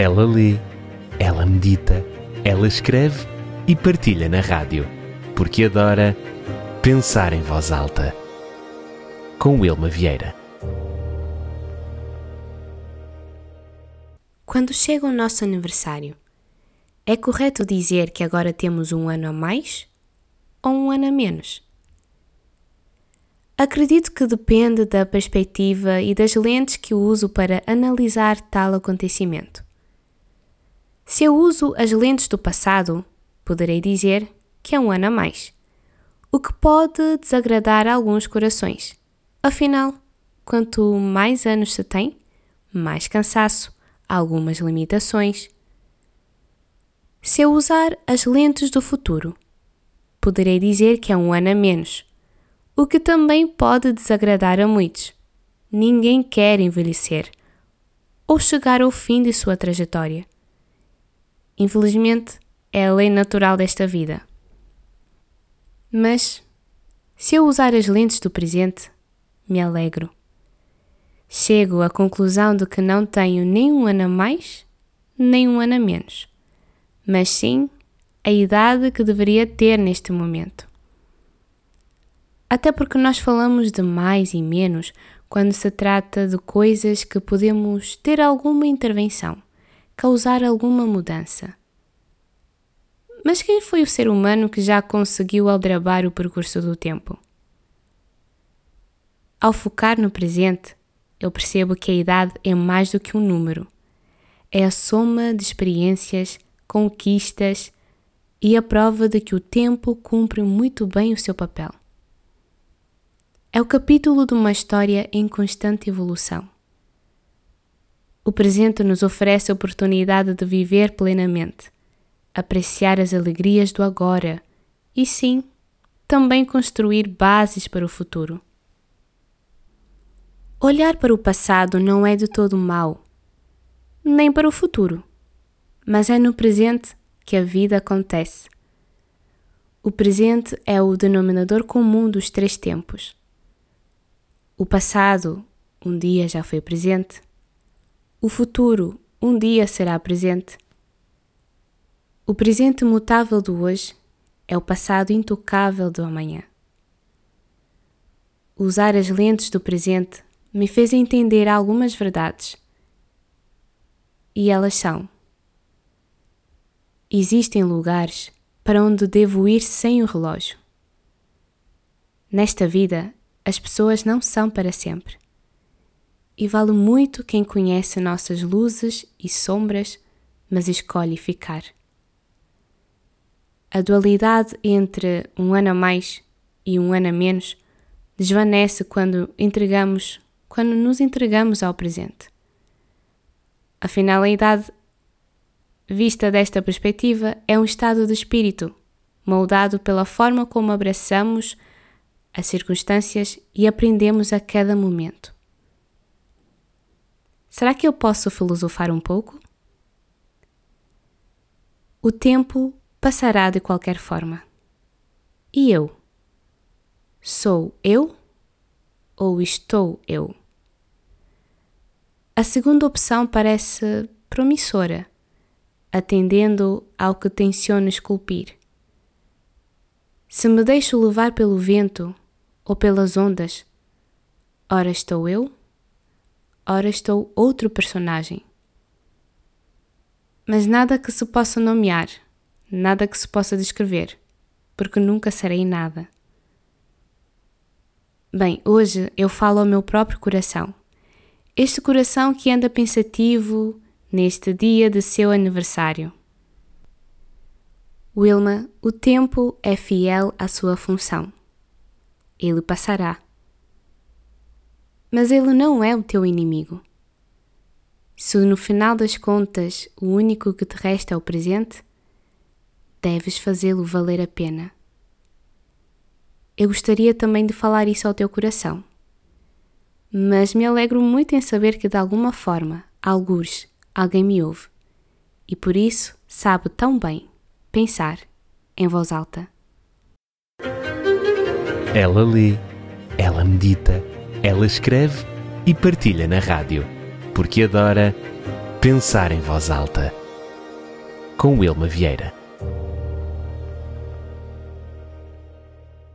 Ela lê, ela medita, ela escreve e partilha na rádio, porque adora pensar em voz alta. Com Wilma Vieira. Quando chega o nosso aniversário, é correto dizer que agora temos um ano a mais ou um ano a menos? Acredito que depende da perspectiva e das lentes que uso para analisar tal acontecimento. Se eu uso as lentes do passado, poderei dizer que é um ano a mais, o que pode desagradar alguns corações. Afinal, quanto mais anos se tem, mais cansaço, algumas limitações. Se eu usar as lentes do futuro, poderei dizer que é um ano a menos o que também pode desagradar a muitos. Ninguém quer envelhecer ou chegar ao fim de sua trajetória. Infelizmente, é a lei natural desta vida. Mas, se eu usar as lentes do presente, me alegro. Chego à conclusão de que não tenho nem um ano a mais, nem um ano a menos, mas sim a idade que deveria ter neste momento. Até porque nós falamos de mais e menos quando se trata de coisas que podemos ter alguma intervenção, causar alguma mudança. Mas quem foi o ser humano que já conseguiu aldrabar o percurso do tempo? Ao focar no presente, eu percebo que a idade é mais do que um número. É a soma de experiências, conquistas e a prova de que o tempo cumpre muito bem o seu papel. É o capítulo de uma história em constante evolução. O presente nos oferece a oportunidade de viver plenamente, apreciar as alegrias do agora e, sim, também construir bases para o futuro. Olhar para o passado não é de todo mal, nem para o futuro, mas é no presente que a vida acontece. O presente é o denominador comum dos três tempos o passado um dia já foi presente. O futuro um dia será presente. O presente mutável do hoje é o passado intocável do amanhã. Usar as lentes do presente me fez entender algumas verdades. E elas são: Existem lugares para onde devo ir sem o relógio. Nesta vida as pessoas não são para sempre. E vale muito quem conhece nossas luzes e sombras, mas escolhe ficar. A dualidade entre um ano a mais e um ano a menos desvanece quando entregamos, quando nos entregamos ao presente. A finalidade vista desta perspectiva é um estado de espírito, moldado pela forma como abraçamos as circunstâncias e aprendemos a cada momento. Será que eu posso filosofar um pouco? O tempo passará de qualquer forma. E eu? Sou eu ou estou eu? A segunda opção parece promissora, atendendo ao que tenciono esculpir. Se me deixo levar pelo vento ou pelas ondas, ora estou eu, ora estou outro personagem. Mas nada que se possa nomear, nada que se possa descrever, porque nunca serei nada. Bem, hoje eu falo ao meu próprio coração. Este coração que anda pensativo neste dia de seu aniversário. Wilma, o tempo é fiel à sua função. Ele passará. Mas ele não é o teu inimigo. Se no final das contas o único que te resta é o presente, deves fazê-lo valer a pena. Eu gostaria também de falar isso ao teu coração, mas me alegro muito em saber que de alguma forma, algures, alguém me ouve e por isso sabe tão bem Pensar em voz alta. Ela lê, ela medita, ela escreve e partilha na rádio, porque adora Pensar em Voz Alta, com Wilma Vieira.